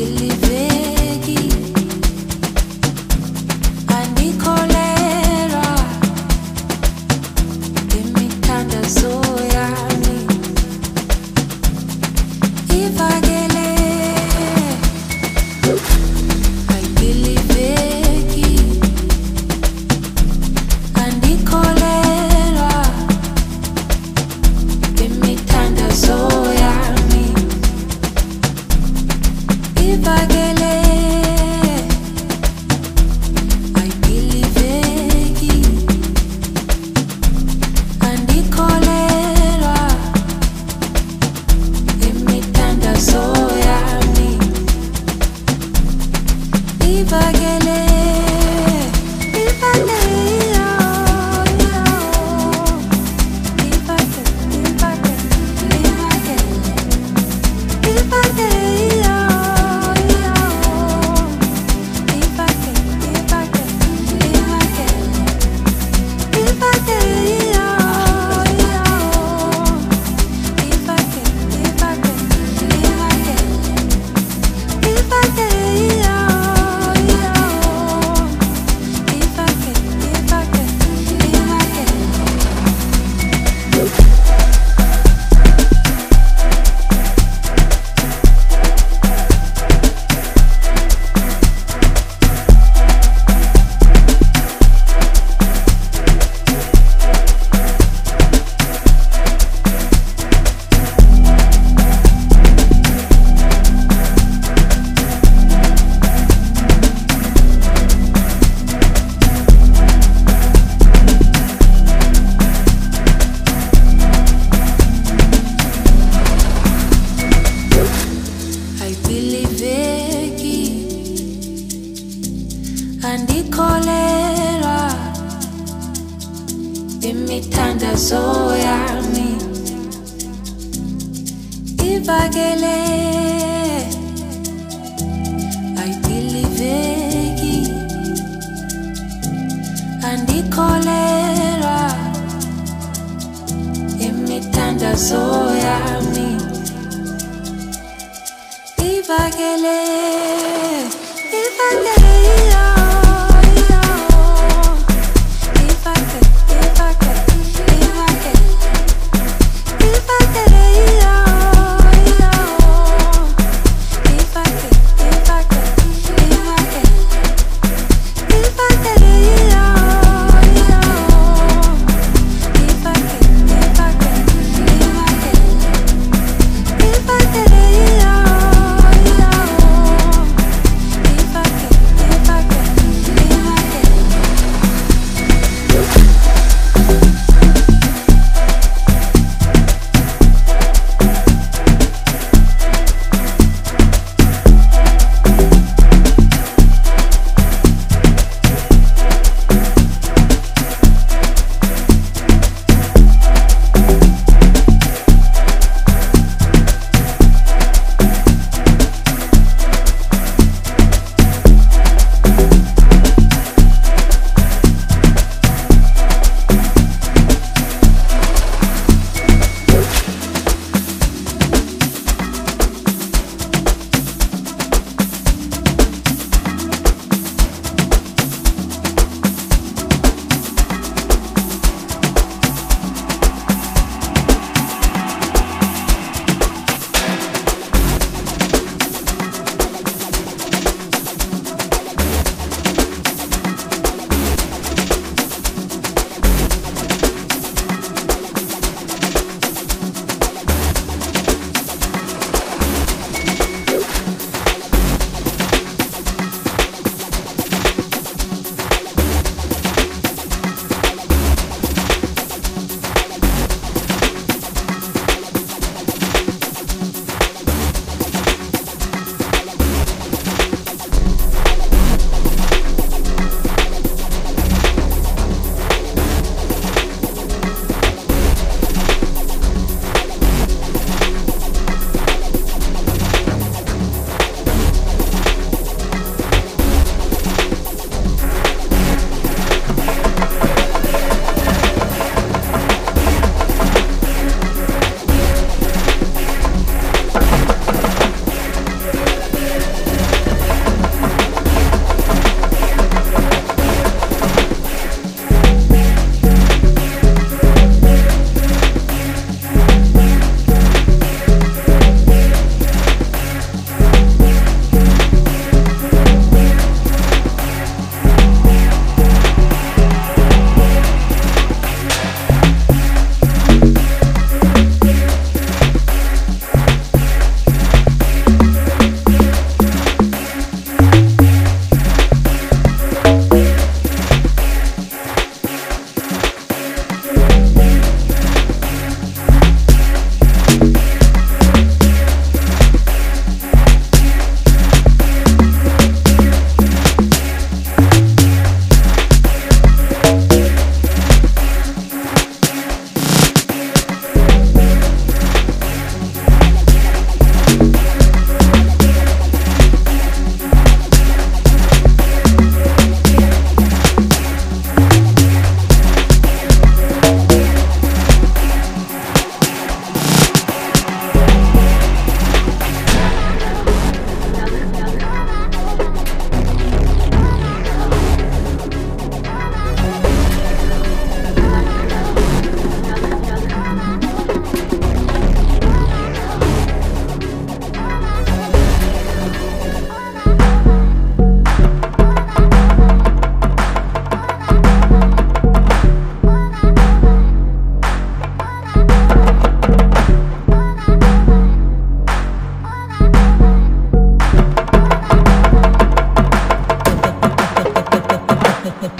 believe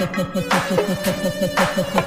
フフフフフフフフ。